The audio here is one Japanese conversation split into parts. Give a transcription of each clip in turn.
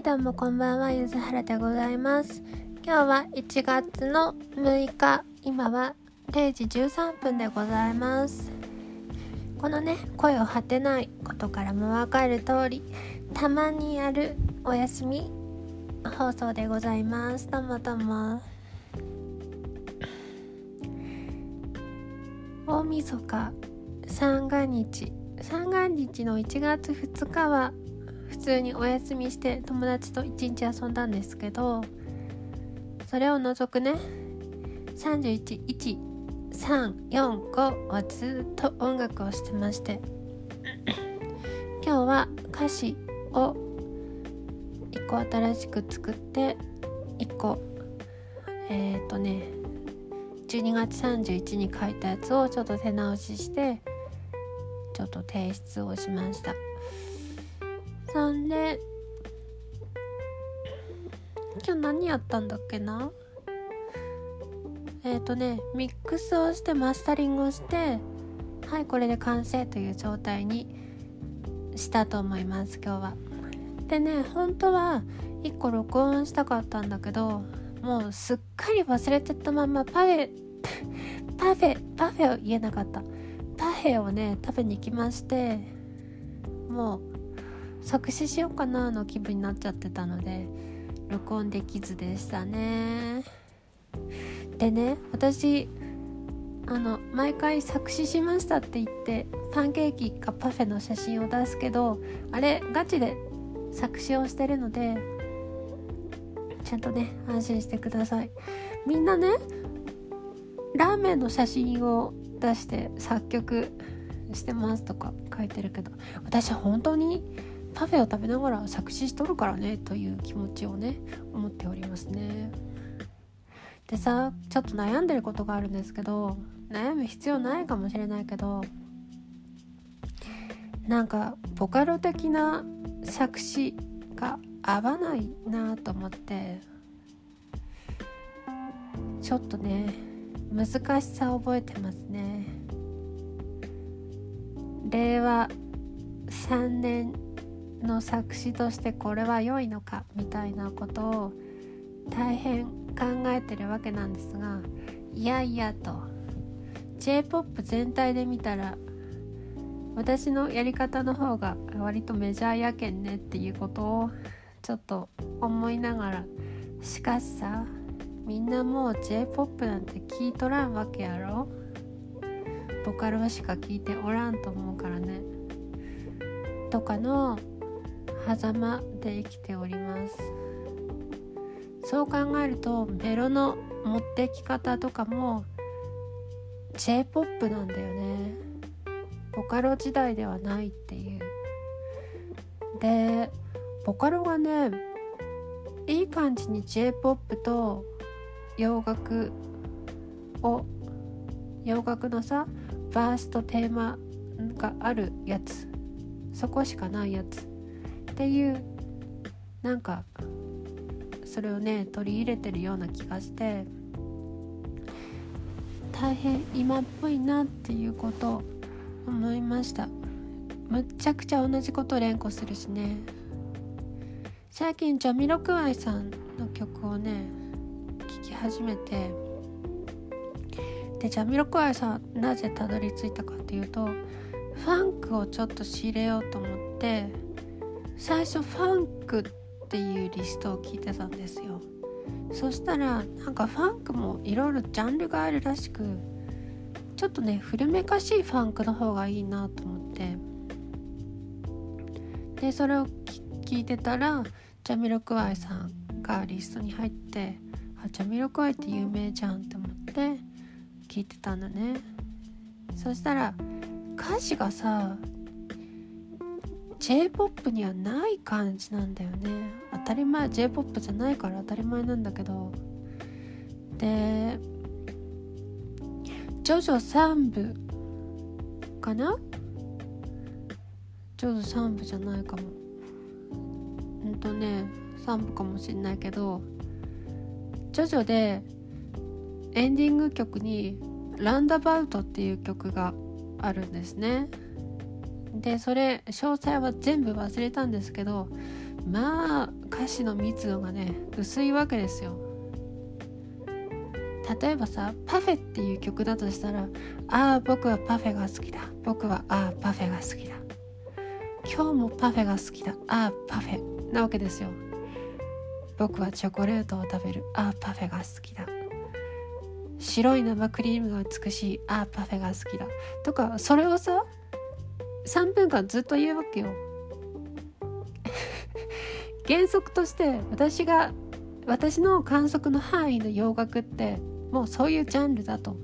はいどうもこんばんはゆずはらでございます。今日は1月の6日今は0時13分でございます。このね声を張ってないことからもわかる通りたまにやるお休み放送でございます。どうもどうも。大晦日三が日。三が日の1月2日は普通にお休みして友達と一日遊んだんですけどそれを除くね31134はずっと音楽をしてまして 今日は歌詞を1個新しく作って1個えっ、ー、とね12月31に書いたやつをちょっと手直ししてちょっと提出をしましたそんで今日何やったんだっけな？えっ、ー、とねミックスをしてマスタリングをしてはいこれで完成という状態にしたと思います今日は。でね本当は1個録音したかったんだけどもうすっかり忘れてたままパフェ パフェパフェを言えなかった。パフェをね食べに行きましてもう作詞しようかなの気分になっちゃってたので録音できずでしたね。でね私あの毎回作詞しましたって言ってパンケーキかパフェの写真を出すけどあれガチで作詞をしてるのでちゃんとね安心してください。みんなねラーメンの写真を出して作曲してますとか書いてるけど私は本当にパフェを食べながら作詞しとるからねという気持ちをね思っておりますね。でさちょっと悩んでることがあるんですけど悩む必要ないかもしれないけどなんかボカロ的な作詞が合わないなと思ってちょっとね難しさを覚えてますね。令和3年の作詞としてこれは良いのかみたいなことを大変考えてるわけなんですがいやいやと。J p o p 全体で見たら私のやり方の方が割とメジャーやけんねっていうことをちょっと思いながらしかしさみんなもう j p o p なんて聞いとらんわけやろ。ボカロしか聞いておらんと思うからね。とかの狭間で生きております。そう考えるとメロの持ってき方とかも J−POP なんだよね。ボカロ時代ではないっていう。でボカロがねいい感じに J−POP と洋楽を洋楽のさバーストテーマがあるやつ。そこしかないやつ。っていうなんかそれをね取り入れてるような気がして大変今っぽいなっていうことを思いました。むっちゃくちゃ同じこと連呼するしね。最近ジャミロクワイさんの曲をね聴き始めてでジャミロクワイさんなぜたどり着いたかっていうとファンクをちょっと仕入れようと思って最初ファンクっていうリストを聞いてたんですよ。そしたらなんかファンクもいろいろジャンルがあるらしくちょっとね古めかしいファンクの方がいいなと思って。でそれを聞いてたらジャミロクワイさんがリストに入ってあジャミロクワイって有名じゃんって思って聞いてたんだね。そしたら歌詞がさ J-POP にはない感じなんだよね。当たり前 J-POP じゃないから当たり前なんだけど。でジョジョ3部かな？ジョジョ3部じゃないかも。うんとね3部かもしんないけど。ジョジョでエンディング曲に「ランダバウト」っていう曲があるんですね。でそれ詳細は全部忘れたんですけどまあ歌詞の密度がね薄いわけですよ。例えばさ「パフェ」っていう曲だとしたら「ああ僕はパフェが好きだ。僕はああパフェが好きだ。今日もパフェが好きだ。ああパフェ」なわけですよ。僕はチョコレートを食べる。ああパフェが好きだ。白い生クリームが美しい。ああパフェが好きだ。とかそれをさ3分間ずっと言うわけよ。原則として私が私の観測の範囲の洋楽ってもうそういうジャンルだと。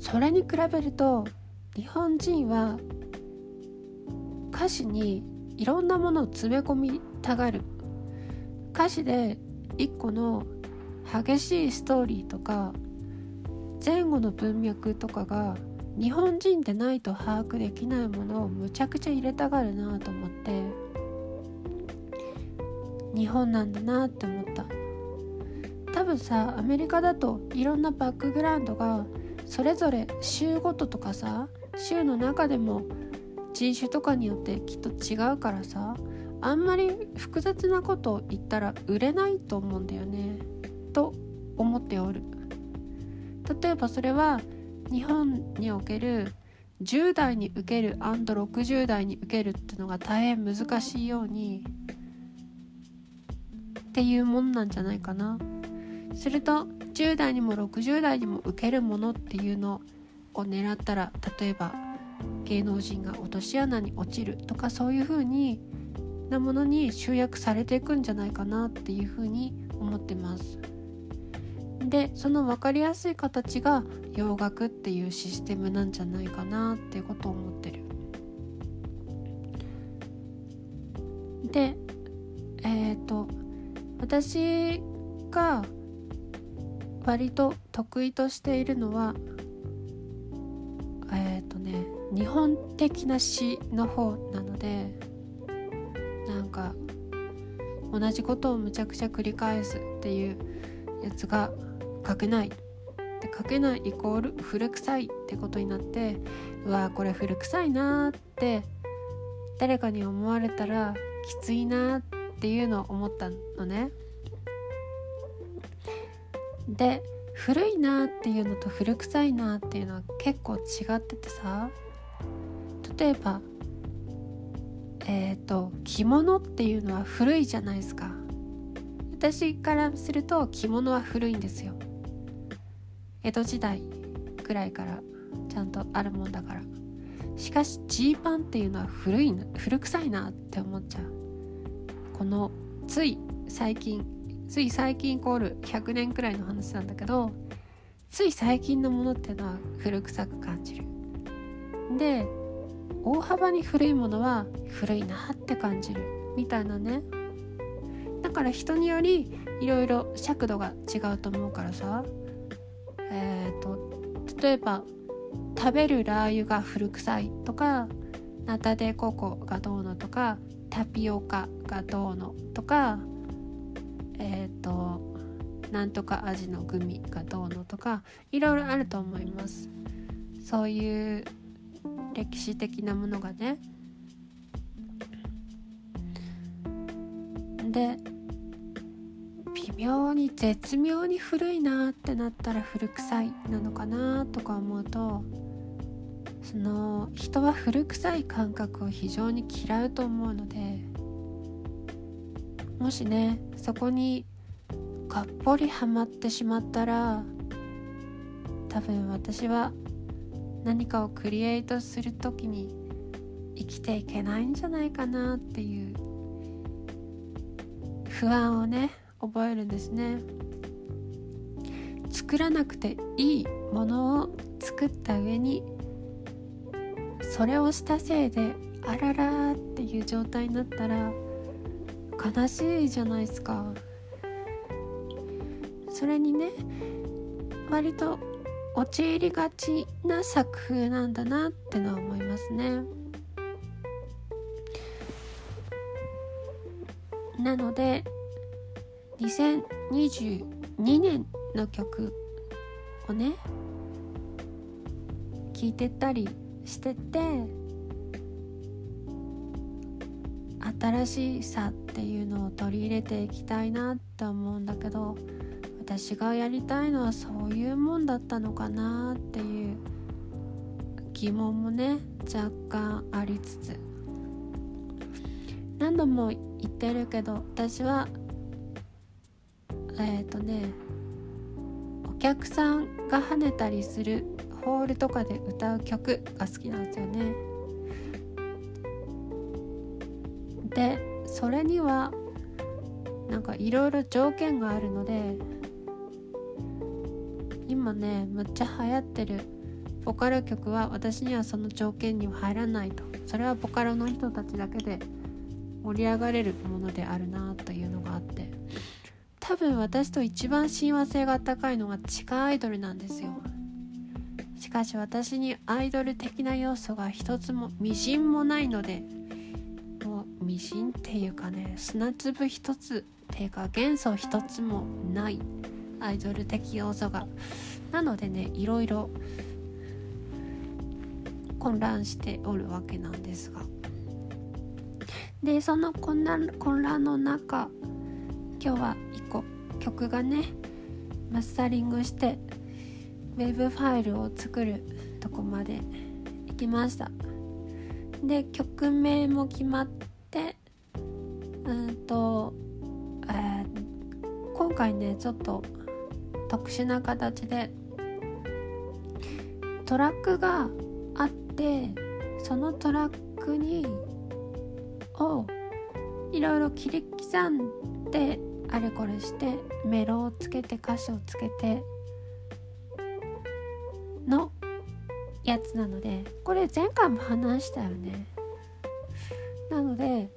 それに比べると日本人は歌詞にいろんなものを詰め込みたがる。歌詞で一個の激しいストーリーとか前後の文脈とかが日本人でないと把握できないものをむちゃくちゃ入れたがるなと思って。日本なんだなって思った。多分さアメリカだといろんなバックグラウンドがそれぞれ州ごととかさ州の中でも人種とかによってきっと違うからさあんまり複雑なことを言ったら売れないと思うんだよね。と思っておる。例えばそれは日本における10代に受ける &60 代に受けるっていうのが大変難しいようにっていうもんなんじゃないかなすると10代にも60代にも受けるものっていうのを狙ったら例えば芸能人が落とし穴に落ちるとかそういう風になものに集約されていくんじゃないかなっていう風に思ってます。でその分かりやすい形が洋楽っていうシステムなんじゃないかなっていうことを思ってる。でえっ、ー、と私が割と得意としているのはえっ、ー、とね日本的な詩の方なのでなんか同じことをむちゃくちゃ繰り返すっていうやつが書けない。で書けないイコール古臭いってことになってうわこれ古臭いなーって誰かに思われたらきついなっていうのを思ったのね。で古いなっていうのと古臭いなっていうのは結構違っててさ例えばえっ、ー、と着物っていうのは古いじゃないですか。私からすると着物は古いんですよ。江戸時代くらいからちゃんとあるもんだから。しかしジーパンっていうのは古い古臭いなって思っちゃう。このつい最近つい最近イコール100年くらいの話なんだけどつい最近のものっていうのは古臭く感じる。で大幅に古いものは古いなって感じるみたいなね。だから人によりいろいろ尺度が違うと思うからさ。え、ー、と例えば食べるラー油が古臭いとかナタデココがどうのとかタピオカがどうのとかえっ、ー、となんとか味のグミがどうのとかいろいろあると思います。そういう歴史的なものがね。で妙に絶妙に古いなってなったら古臭いなのかなとか思うとその人は古臭い感覚を非常に嫌うと思うのでもしねそこにがっぽりはまってしまったら多分私は何かをクリエイトする時に生きていけないんじゃないかなっていう不安をね覚えるんですね。作らなくていいものを作った上にそれをしたせいであららっていう状態になったら悲しいじゃないですか。それにね割と陥りがちな作風なんだなってのは思いますね。なので2022年の曲をね聞いてったりしてて新しさっていうのを取り入れていきたいなって思うんだけど私がやりたいのはそういうもんだったのかなっていう疑問もね若干ありつつ。何度も言ってるけど私はえっ、ー、とねお客さんが跳ねたりするホールとかで歌う曲が好きなんですよね。でそれにはなんかいろいろ条件があるので今ねむっちゃ流行ってるボカロ曲は私にはその条件には入らないとそれはボカロの人たちだけで盛り上がれるものであるなというのがあって多分私と一番親和性が高いのが地下アイドルなんですよ。しかし私にアイドル的な要素が一つもみじんもないのでもうみじんっていうかね砂粒一つっていうか元素一つもないアイドル的要素が。なのでねいろいろ混乱しておるわけなんですが。でその混乱混乱の中今日は1個曲がねマスタリングしてウェブファイルを作るとこまで行きました。で曲名も決まってうんと、えー、今回ねちょっと特殊な形でトラックがあってそのトラックにをいろいろ切り刻んであれこれしてメロをつけて歌詞をつけてのやつなのでこれ前回も話したよね。なので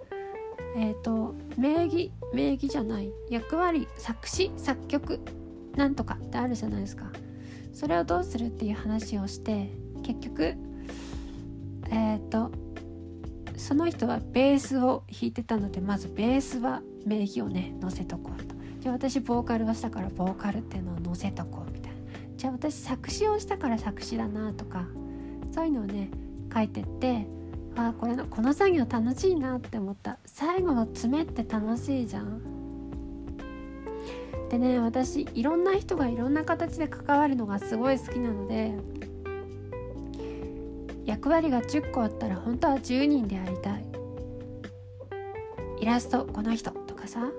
えっ、ー、と名義名義じゃない役割作詞作曲なんとかってあるじゃないですか。それをどうするっていう話をして結局えっ、ー、とその人はベースを弾いてたのでまずベースは名義をね載せとこうと。じゃあ私ボーカルはしたからボーカルっていうのを載せとこうみたいな。じゃあ私作詞をしたから作詞だなとかそういうのをね書いてってあこれのこの作業楽しいなって思った。最後の詰めって楽しいじゃん。でね私いろんな人がいろんな形で関わるのがすごい好きなので役割が10個あったら本当は10人でやりたい。イラストこの人。さ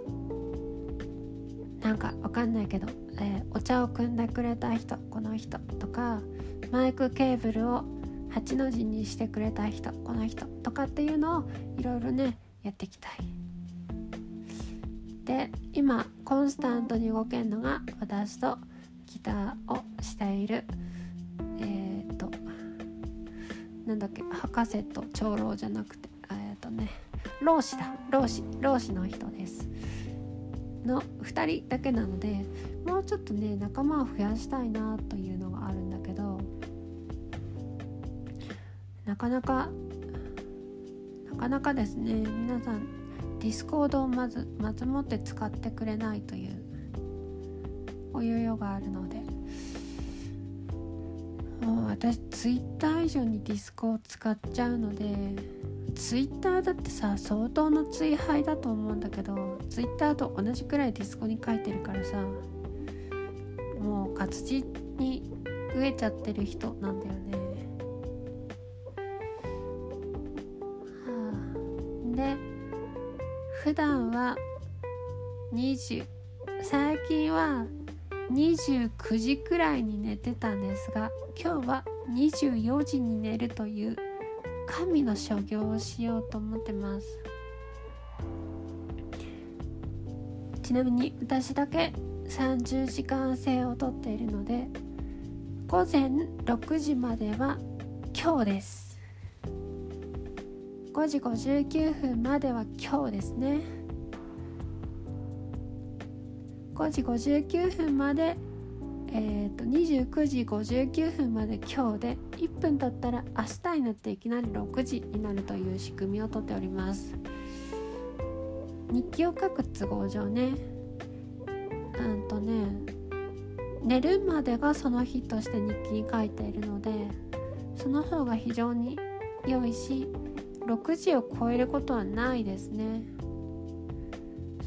なんかわかんないけど、えー、お茶を汲んでくれた人この人とかマイクケーブルを8の字にしてくれた人この人とかっていうのをいろいろねやっていきたい。で今コンスタントに動けるのが私とギターをしているえっとなんだっけ博士と長老じゃなくてえっ、とね老子だ。老子老子の人の2人だけなのでもうちょっとね仲間を増やしたいなというのがあるんだけどなかなかなかなかですね皆さんディスコードをまずまずもって使ってくれないというおよよがあるので。もう私ツイッター以上にディスコを使っちゃうのでツイッターだってさ相当のツイ廃だと思うんだけどツイッターと同じくらいディスコに書いてるからさもう活字に飢えちゃってる人なんだよね。はあ、で普段は20最近は29時くらいに寝てたんですが今日は24時に寝るという神の所業をしようと思ってます。ちなみに私だけ30時間制をとっているので午前6時までは今日です。5時59分までは今日ですね。5時59分までえーと、29時59分まで今日で1分経ったら明日になっていきなり6時になるという仕組みをとっております。日記を書く都合上ねうんとね寝るまでがその日として日記に書いているのでその方が非常に良いし6時を超えることはないですね。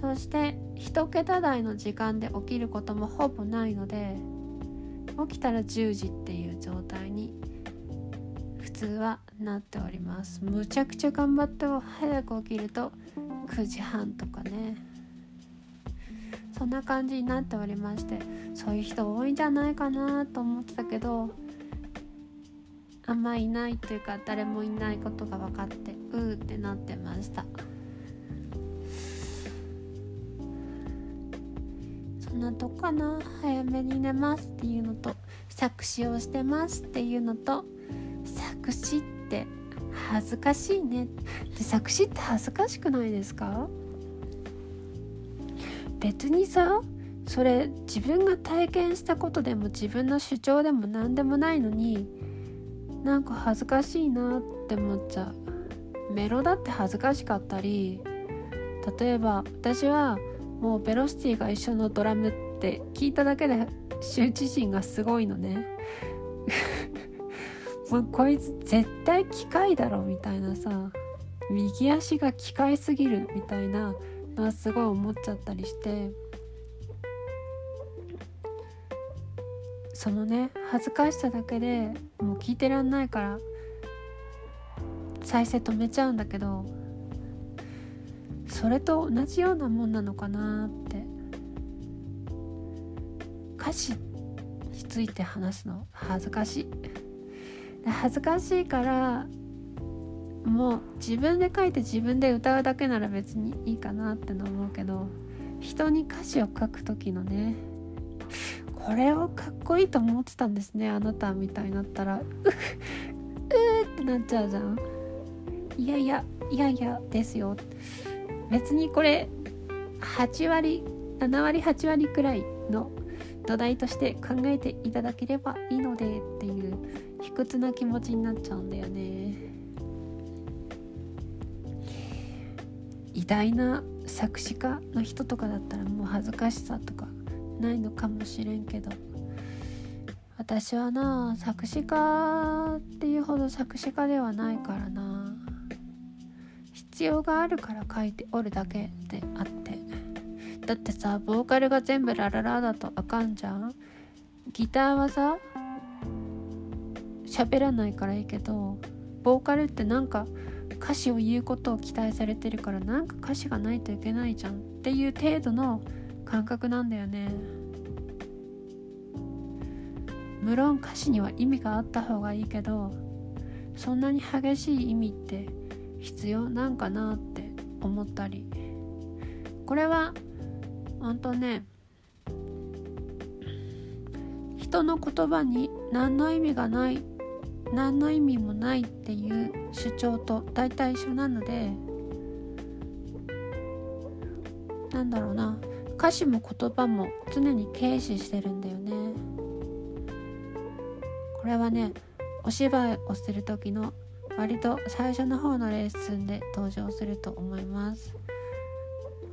そして1桁台の時間で起きることもほぼないので起きたら10時っていう状態に普通はなっております。むちゃくちゃ頑張っても早く起きると9時半とかね。そんな感じになっておりましてそういう人多いんじゃないかなと思ってたけどあんまいないというか誰もいないことが分かってうーってなってました。なとかな早めに寝ますっていうのと作詞をしてますっていうのと作詞って恥ずかしいね。で作詞って恥ずかしくないですか？別にさそれ自分が体験したことでも自分の主張でも何でもないのになんか恥ずかしいなって思っちゃう。メロだって恥ずかしかったり例えば私はもうベロシティが一緒のドラムって聞いただけで羞恥心がすごいのね。もうこいつ絶対機械だろみたいなさ右足が機械すぎるみたいなのはすごい思っちゃったりして。そのね恥ずかしさだけでもう聞いてらんないから再生止めちゃうんだけどそれと同じようなもんなのかなって。歌詞について話すの。恥ずかしい。恥ずかしいからもう自分で書いて自分で歌うだけなら別にいいかなっての思うけど人に歌詞を書く時のねこれをかっこいいと思ってたんですねあなたみたいになったら。ううってなっちゃうじゃん。いやいやいやいやですよ。別にこれ8割7割8割くらいの土台として考えていただければいいのでっていう卑屈な気持ちになっちゃうんだよね。偉大な作詞家の人とかだったらもう恥ずかしさとかないのかもしれんけど。私はな作詞家っていうほど作詞家ではないからな。必要があるから書いておるだけであって。だってさボーカルが全部ラララだとあかんじゃん。ギターはさ喋らないからいいけどボーカルってなんか歌詞を言うことを期待されてるからなんか歌詞がないといけないじゃんっていう程度の感覚なんだよね。無論歌詞には意味があった方がいいけどそんなに激しい意味って必要なんかなって思ったり。これは本当ね人の言葉に何の意味がない何の意味もないっていう主張と大体一緒なのでなんだろうな歌詞も言葉も常に軽視してるんだよね。これはねお芝居をする時の割と最初の方のレッスンで登場すると思います。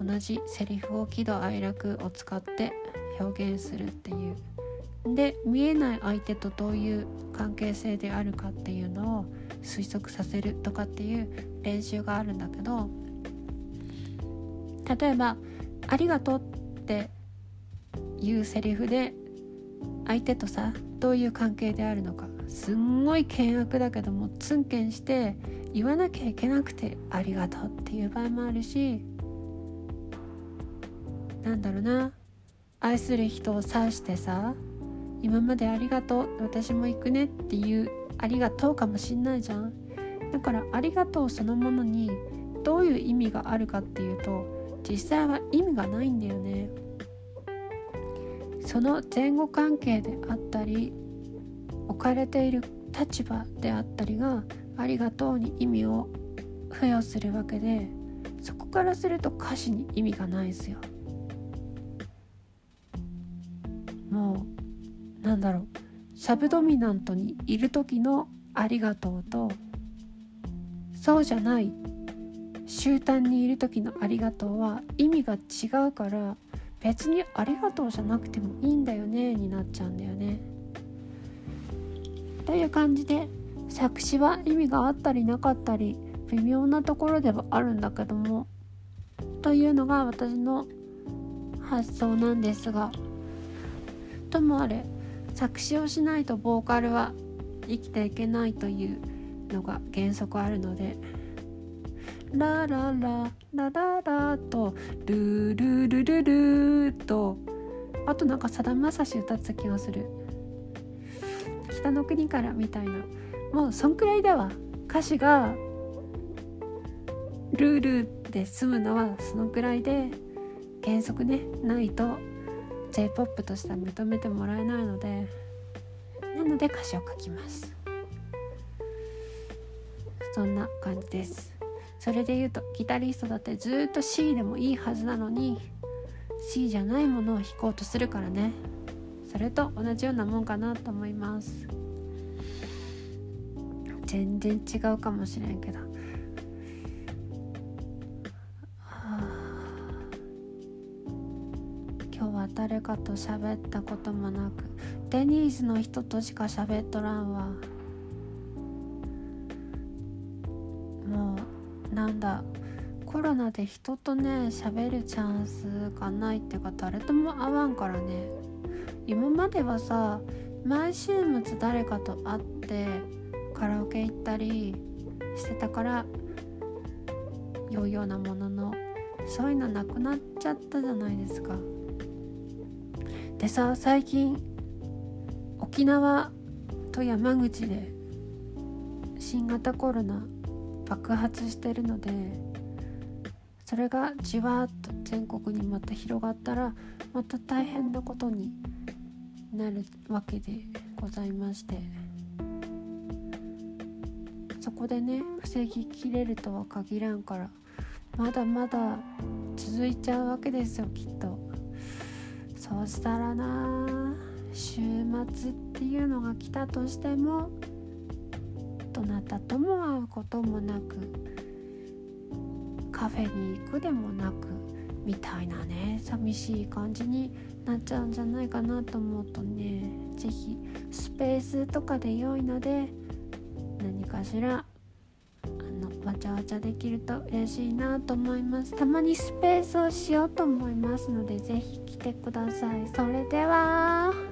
同じセリフを喜怒哀楽を使って表現するっていう。で見えない相手とどういう関係性であるかっていうのを推測させるとかっていう練習があるんだけど例えば「ありがとう」っていうセリフで相手とさどういう関係であるのか。すんごい険悪だけどもツンケンして言わなきゃいけなくて「ありがとう」っていう場合もあるしなんだろうな愛する人を指してさ今までありがとう私も行くねっていうありがとうかもしんないじゃん。だからありがとうそのものにどういう意味があるかっていうと実際は意味がないんだよね。その前後関係であったり置かれている立場であったりがありがとうに意味を付与するわけでそこからすると歌詞に意味がないですよ。もうなんだろう。サブドミナントにいる時のありがとうとそうじゃない。集団にいる時のありがとうは意味が違うから別にありがとうじゃなくてもいいんだよねになっちゃうんだよね。という感じで作詞は意味があったりなかったり微妙なところではあるんだけどもというのが私の発想なんですがともあれ作詞をしないとボーカルは生きていけないというのが原則あるのでララララララとルルルルルとあとなんかさだまさし歌ってた気がする。北の国からみたいなもうそんくらいだわ。歌詞がルールで済むのはそのくらいで原則ねないと j p o p としては認めてもらえないのでなので歌詞を書きます。そんな感じです。それで言うとギタリストだってずっと C でもいいはずなのに C じゃないものを弾こうとするからね。それと同じようなもんかなと思います。全然違うかもしれんけど。今日は誰かと喋ったこともなくデニーズの人としか喋っとらんわ。もうなんだコロナで人とね喋るチャンスがないっていうか誰とも会わんからね。今まではさ毎週末誰かと会ってカラオケ行ったりしてたからようようなもののそういうのなくなっちゃったじゃないですか。でさ最近沖縄と山口で新型コロナ爆発してるのでそれがじわっと全国にまた広がったらまた大変なことになるわけでございまして。そこでね防ぎきれるとは限らんからまだまだ続いちゃうわけですよきっとそうしたらな週末っていうのが来たとしてもどなたとも会うこともなくカフェに行くでもなくみたいなね寂しい感じになっちゃうんじゃないかなと思うとね是非スペースとかで良いので何かしらあのわちゃわちゃできると嬉しいなと思います。たまにスペースをしようと思いますので是非来てください。それでは。